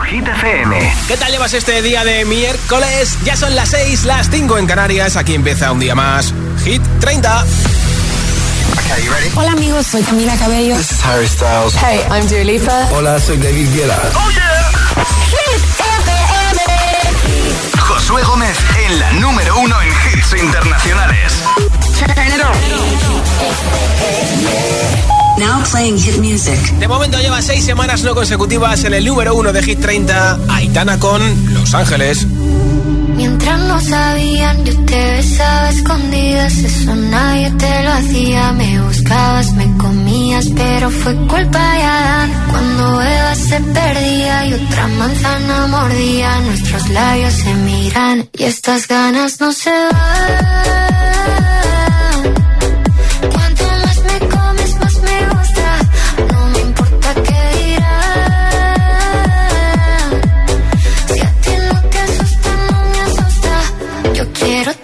Hit FM. ¿Qué tal llevas este día de miércoles? Ya son las 6, las 5 en Canarias. Aquí empieza un día más. Hit 30. Okay, Hola amigos, soy Camila Cabello. This is Harry Styles. Hey, I'm Dua Lipa. Hola, soy David Guetta. Oh yeah. Hit FM. Josué Gómez en la número uno en hits internacionales. Now playing hit music. De momento lleva seis semanas no consecutivas en el número uno de Hit 30, Aitana con Los Ángeles. Mientras no sabían, yo te besaba escondidas, eso nadie te lo hacía. Me buscabas, me comías, pero fue culpa de Adán. Cuando Eva se perdía y otra manzana mordía, nuestros labios se miran y estas ganas no se van.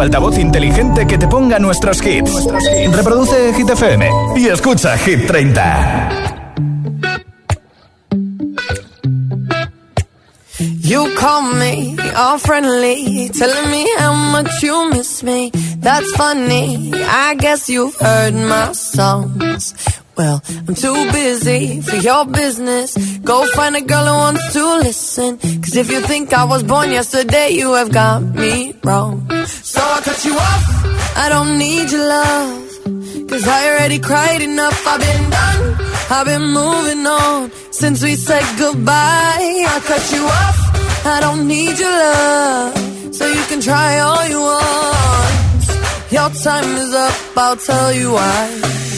Altavoz inteligente que te ponga nuestros hits. Reproduce Hit y escucha Hit 30. You call me all friendly, telling me how much you miss me. That's funny, I guess you've heard my songs. Well, I'm too busy for your business. Go find a girl who wants to listen. Cause if you think I was born yesterday, you have got me wrong. Cut you off. I don't need your love. Cause I already cried enough. I've been done. I've been moving on since we said goodbye. I cut you off. I don't need your love. So you can try all you want. Your time is up. I'll tell you why.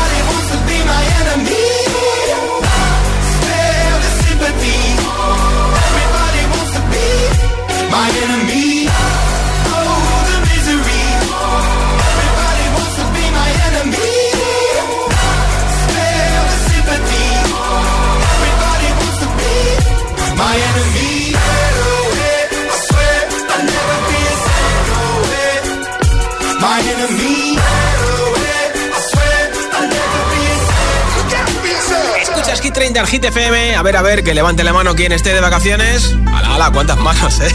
Hit 30 al Hit. A ver, a ver, que levante la mano quien esté de vacaciones. Ala, ala, cuántas manos, eh.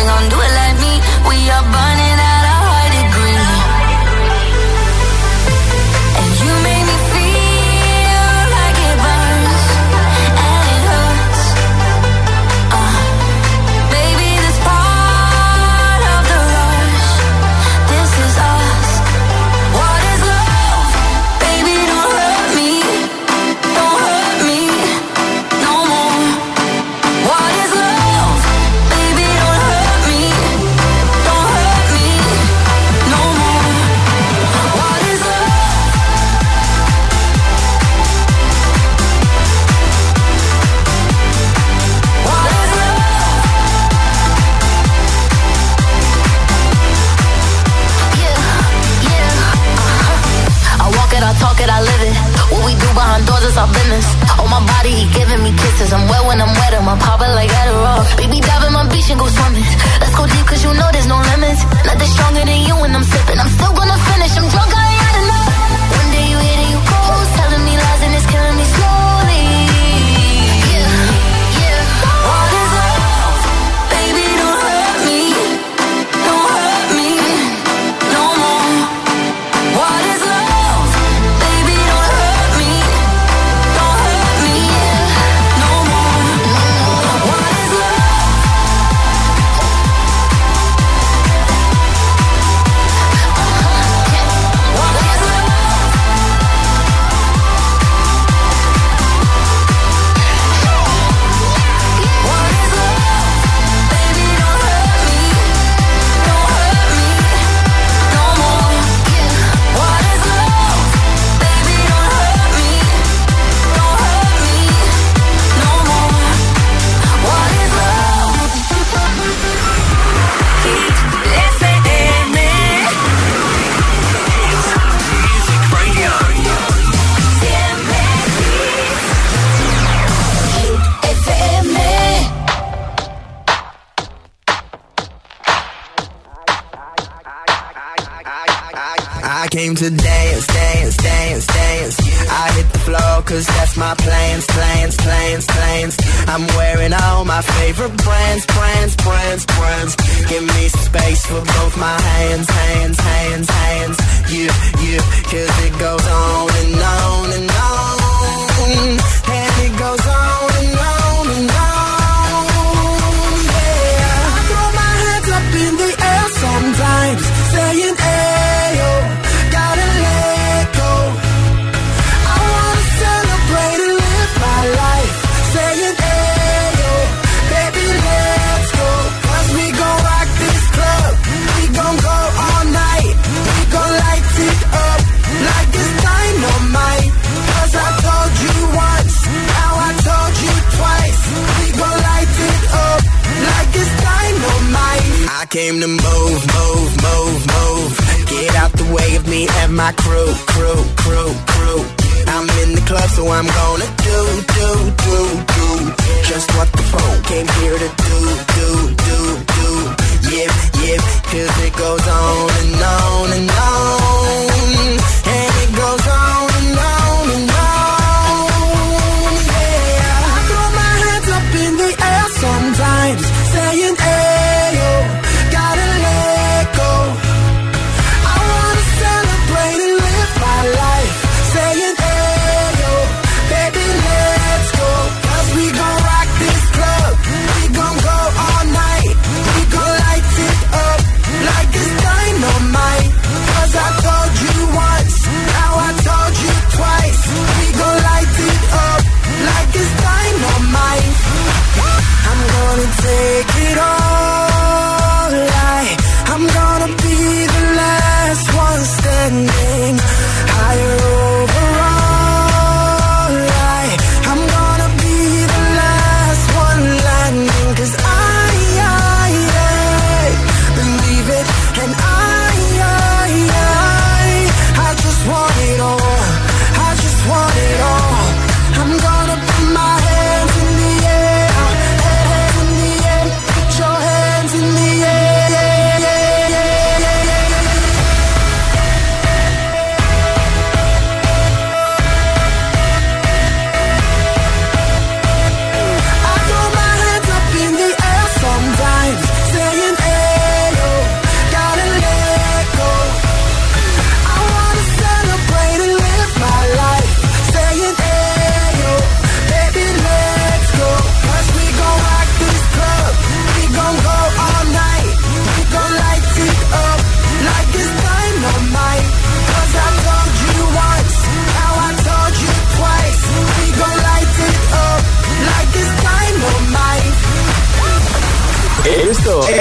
Gonna do it like me. Behind doors is our business. On my body, he giving me kisses. I'm wet when I'm wet, I'm pop it like Adderall. Baby, dive in my beach and go swimming. Let's go deep, cause you know there's no limits. Nothing stronger than you when I'm sipping. I'm still gonna finish, I'm drunk,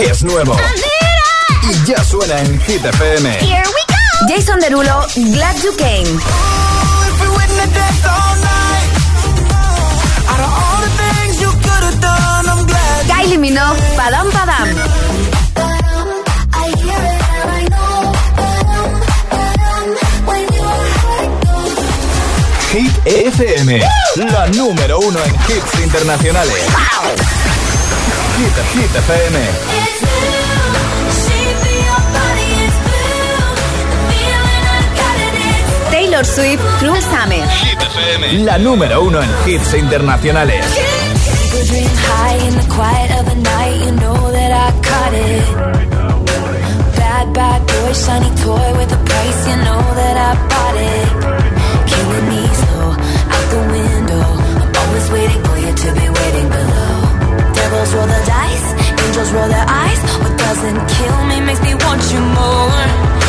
es nuevo. Y ya suena en Hit FM. Here we go. Jason Derulo, Glad You Came. Kylie Minogue, Padam Padam. Hit FM, la número uno en hits internacionales. Hit, Hit FM. Taylor Swift, Cruel Summer. Hit FM, la número uno en hits internacionales. Bad, bad boy, shiny toy with a price, you know that I bought it. Killing me slow, out the window. I'm always waiting for you to be waiting below. Devils roll the dice, angels roll their eyes. What doesn't kill me makes me want you more.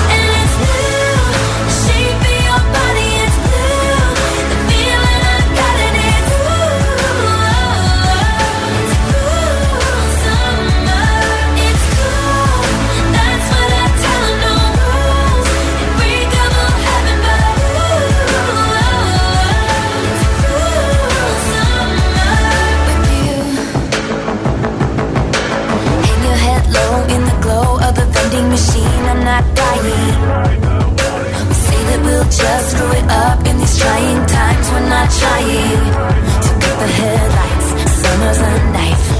Just screw it up in these trying times. We're not trying to cut the headlights. Summer's a knife.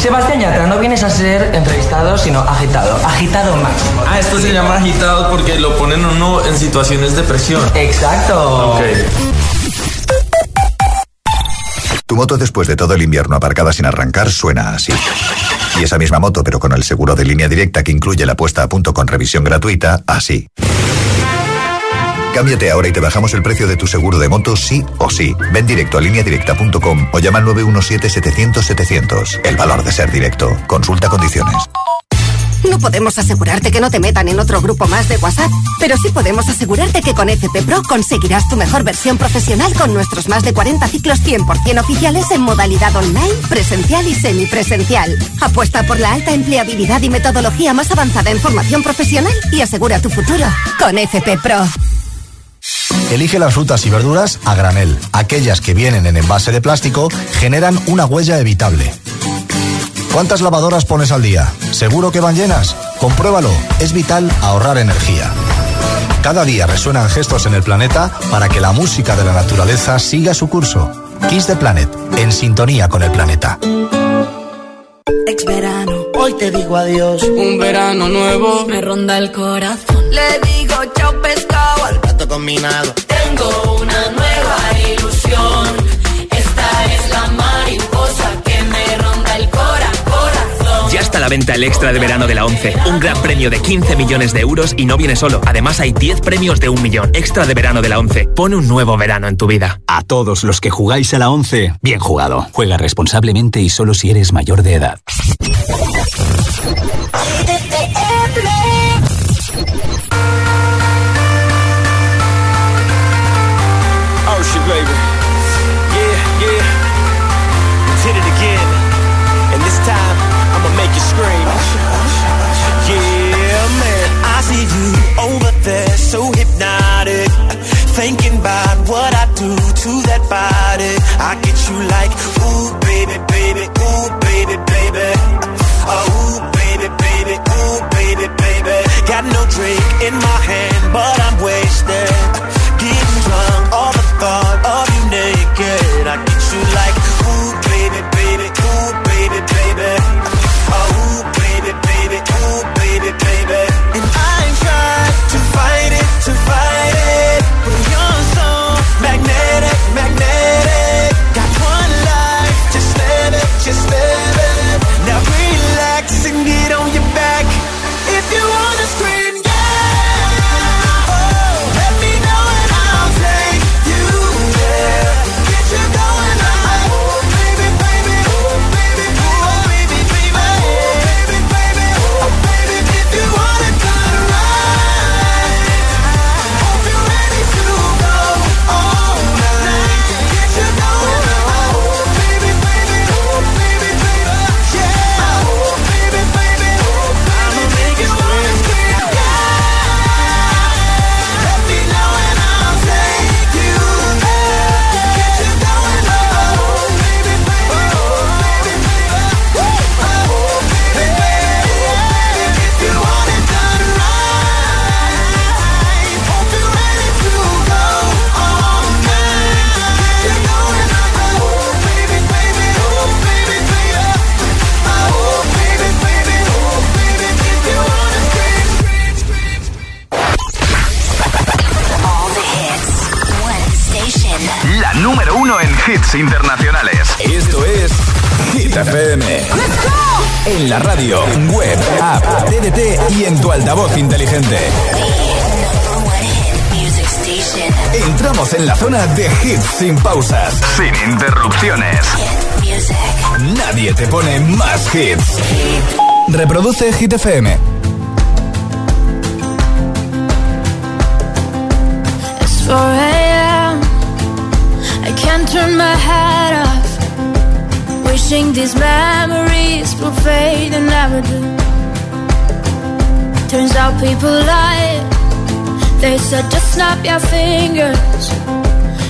Sebastián Yatra, no vienes a ser entrevistado, sino agitado. Agitado máximo. Ah, esto se llama agitado porque lo ponen uno en situaciones de presión. Exacto. Ok. Tu moto después de todo el invierno aparcada sin arrancar suena así. Y esa misma moto, pero con el seguro de línea directa que incluye la puesta a punto con revisión gratuita, así. Cámbiate ahora y te bajamos el precio de tu seguro de moto sí o sí. Ven directo a lineadirecta.com o llama al 917-700-700. El valor de ser directo. Consulta condiciones. No podemos asegurarte que no te metan en otro grupo más de WhatsApp, pero sí podemos asegurarte que con FP Pro conseguirás tu mejor versión profesional con nuestros más de 40 ciclos 100% oficiales en modalidad online, presencial y semipresencial. Apuesta por la alta empleabilidad y metodología más avanzada en formación profesional y asegura tu futuro con FP Pro. Elige las frutas y verduras a granel. Aquellas que vienen en envase de plástico generan una huella evitable. ¿Cuántas lavadoras pones al día? ¿Seguro que van llenas? Compruébalo. Es vital ahorrar energía. Cada día resuenan gestos en el planeta para que la música de la naturaleza siga su curso. Kiss the Planet, en sintonía con el planeta. Ex verano, hoy te digo adiós. Un verano nuevo me ronda el corazón. Le digo chao pescado combinado. Tengo una nueva ilusión. Esta es la mariposa que me ronda el corazón. Ya está a la venta el extra de verano de la 11. Un gran premio de 15 millones de euros y no viene solo. Además hay 10 premios de un millón. Extra de verano de la 11. Pone un nuevo verano en tu vida. A todos los que jugáis a la 11, bien jugado. Juega responsablemente y solo si eres mayor de edad. You like, ooh, baby, baby, ooh, baby, baby. Oh, ooh, baby, baby, ooh, baby, baby. Got no drink in my hand, but I'm sin pausas, sin interrupciones. Nadie te pone más hits. Reproduce Hit FM. It's 4 a.m. I can't turn my head off. Wishing these memories will fade and never do. Turns out people lie. They said just snap your fingers.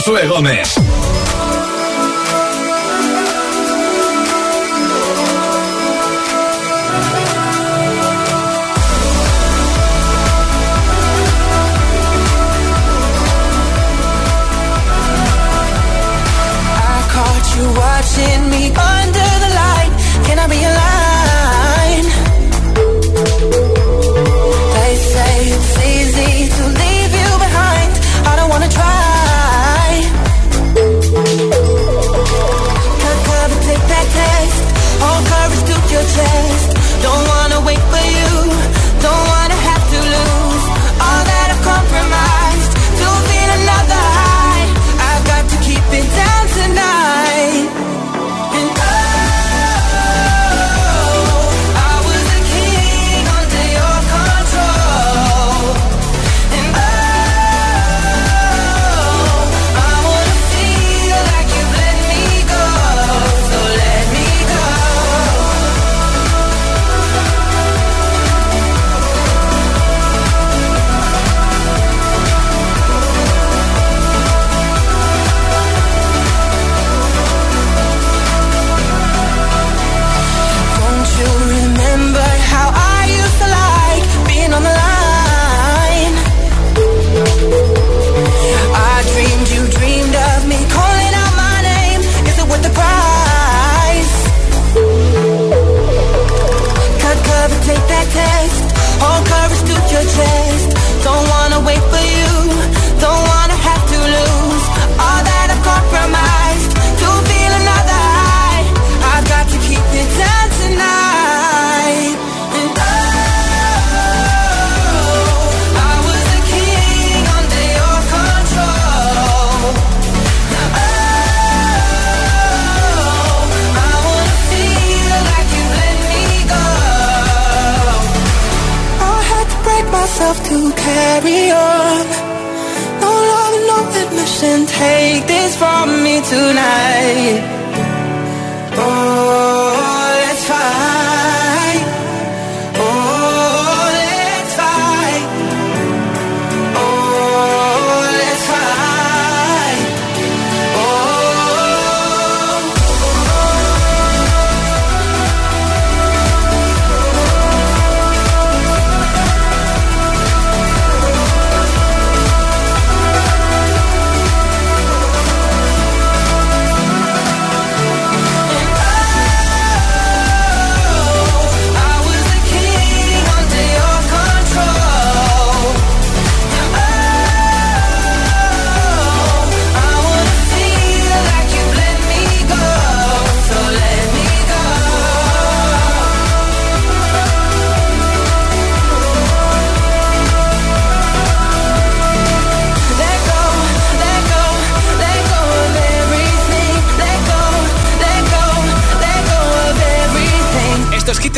Josué Gómez.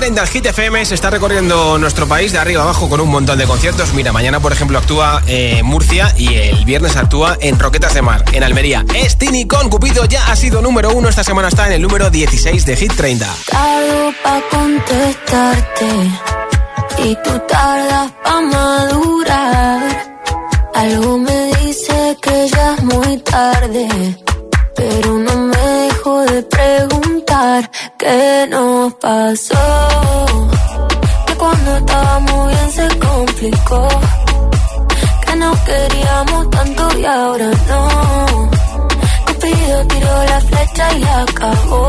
30 Hit FM se está recorriendo nuestro país de arriba abajo con un montón de conciertos. Mira, mañana, por ejemplo, actúa eh, Murcia y el viernes actúa en Roquetas de Mar, en Almería. Estini con Cupido ya ha sido número uno. Esta semana está en el número 16 de Hit 30. Tardo pa contestarte y tú tardas pa madurar. Algo me dice que ya es muy tarde, pero no dejo de preguntar qué nos pasó. Que cuando estábamos bien se complicó. Que no queríamos tanto y ahora no Cupido tiró la flecha y la acabó.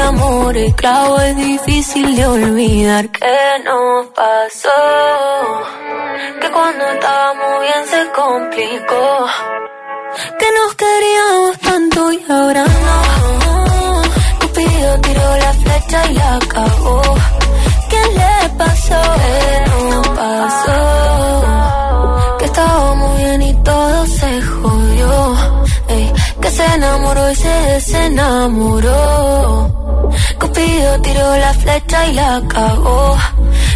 amor, el clavo es difícil de olvidar. ¿Qué nos pasó? Que cuando estábamos bien se complicó. Que nos queríamos tanto y ahora no. Cupido tiró la flecha y acabó. ¿Qué le pasó? Se desenamoró. Cupido tiró la flecha y la acabó.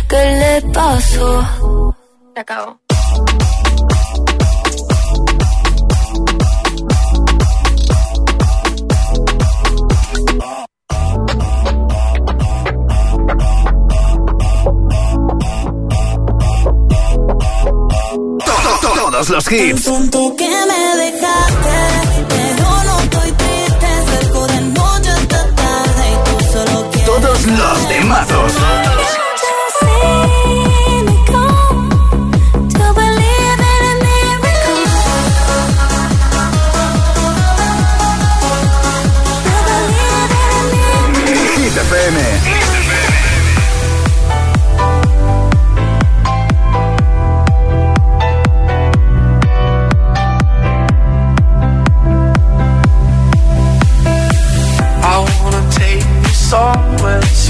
¿Qué le pasó? Se acabó. Todos los hits. que me dejaste todos los temazos. Hit FM. song world.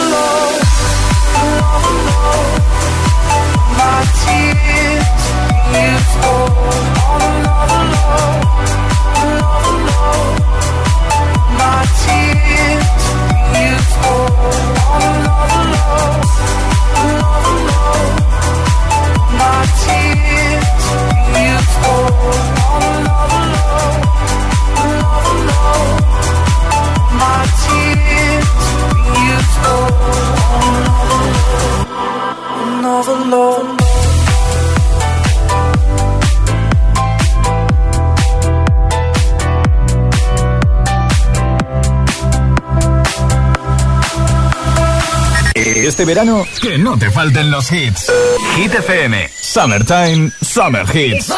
verano, que no te falten los hits. Hit FM, Summertime, Summer Hits.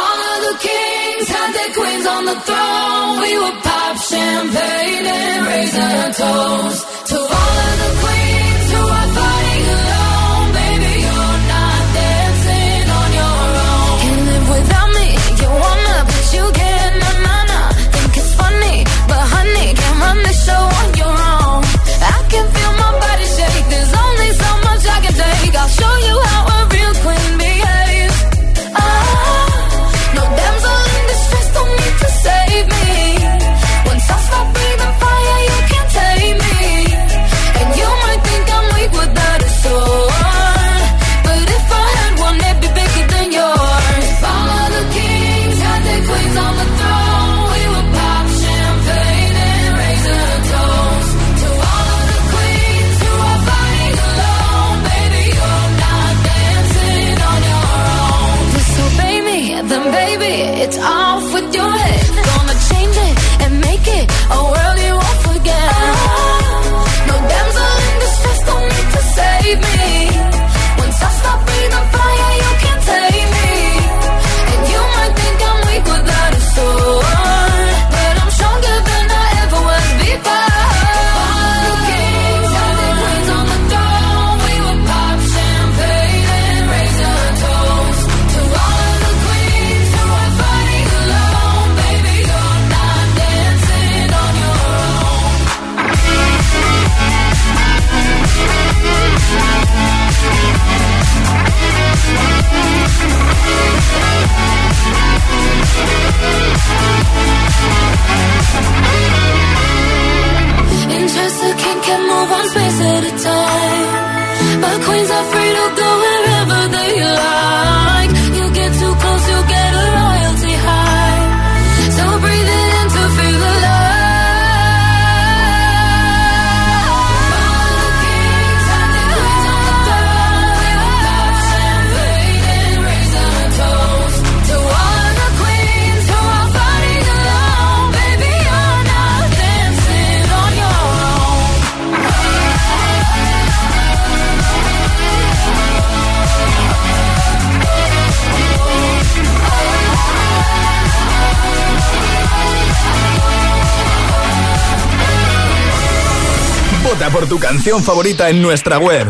canción favorita en nuestra web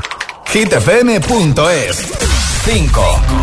hitfm.es. 5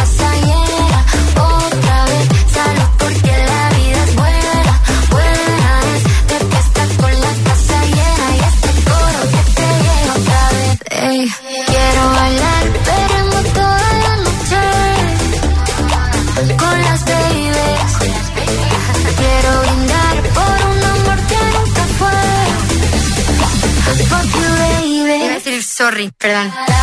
Perdón.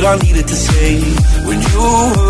That I needed to say. When you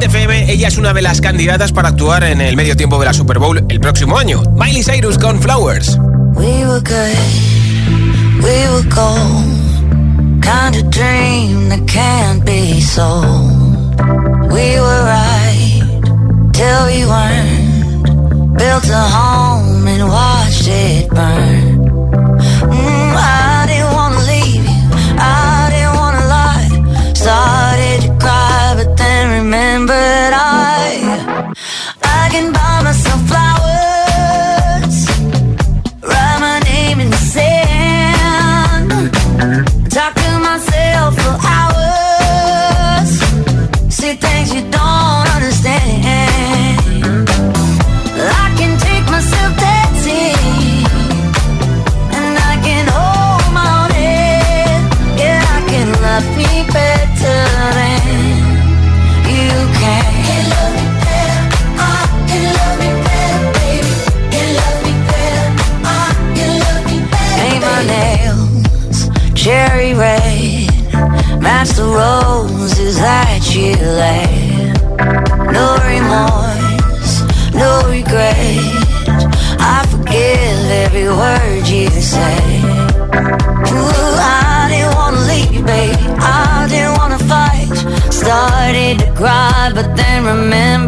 Hit 30 en Hit FM. Ella es una de las candidatas para actuar en el medio tiempo de la Super Bowl el próximo año. Miley Cyrus con Flowers. Built a home and watched it burn. No remorse, no regret. I forgive every word you. Ooh, I didn't wanna leave baby. I didn't wanna fight. Started to cry, but then remembered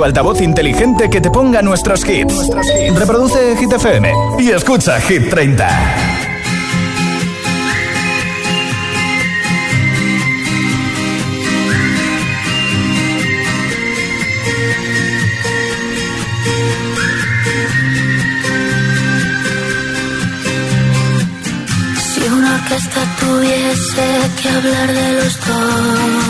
tu altavoz inteligente que te ponga nuestros hits. Reproduce Hit FM y escucha Hit 30. Si una orquesta tuviese que hablar de los dos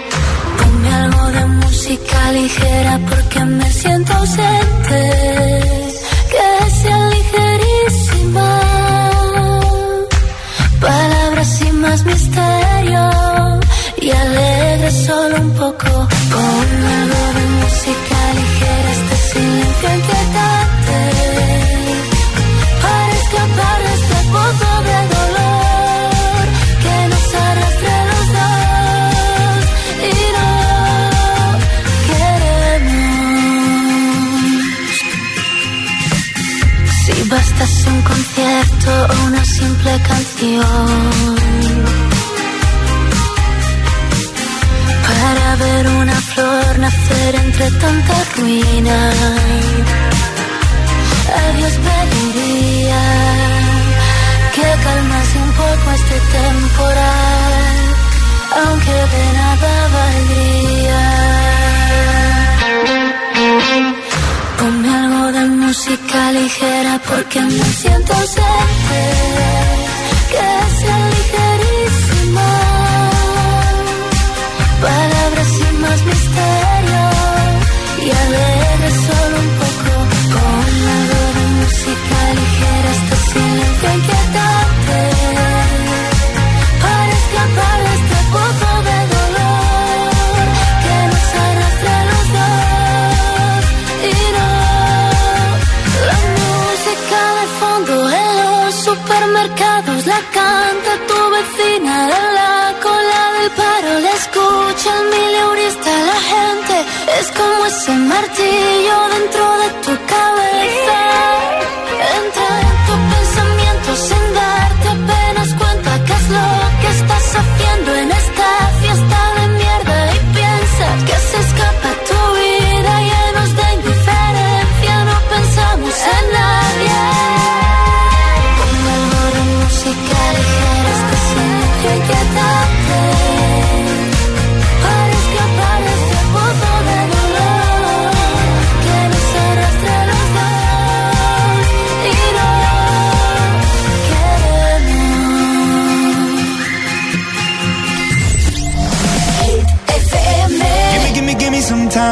Música ligera porque me siento ausente. Que sea ligerísima. Palabras sin más misterio. Y alegre solo un poco. Bastase un concierto o una simple canción para ver una flor nacer entre tanta ruina. A Dios pediría que calmase un poco este temporal, aunque de nada valdría. Ponme música ligera porque me siento ausente, que sea ligerísima. Palabras sin más misterio y alegre solo un poco. Con de música ligera este silencio martillo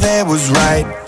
there was right.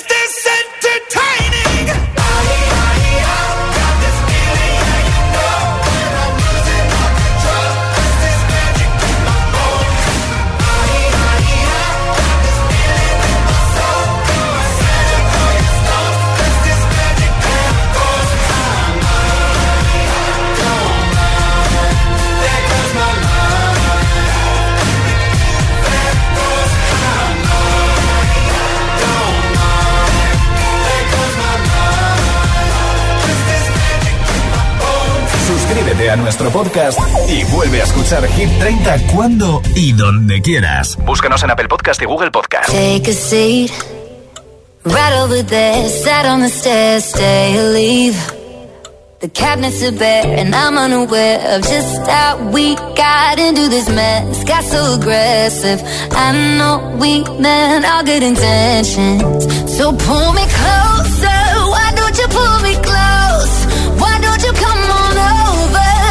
nuestro podcast y vuelve a escuchar Hit 30 cuando y donde quieras. Búscanos en Apple Podcast y Google Podcast. Take a seat, right over there, sat on the stairs, stay or leave. The cabinets are bare, and I'm unaware of just how we got into this mess. Got so aggressive. I know we meant all good intentions. So pull me closer. Why don't you pull me close? Why don't you come on over?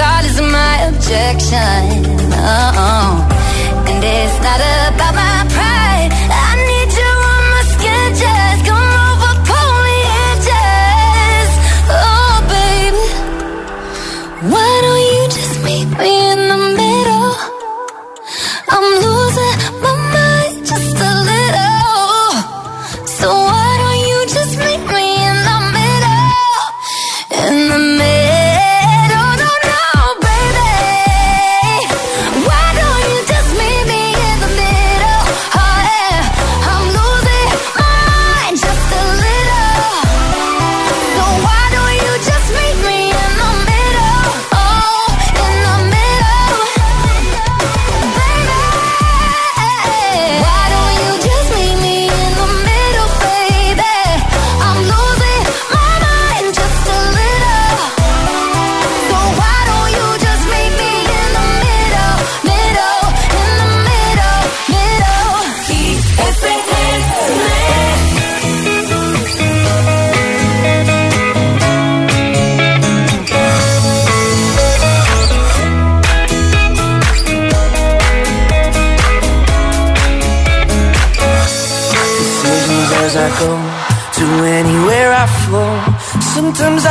Regardless of my objection. Oh, and it's not about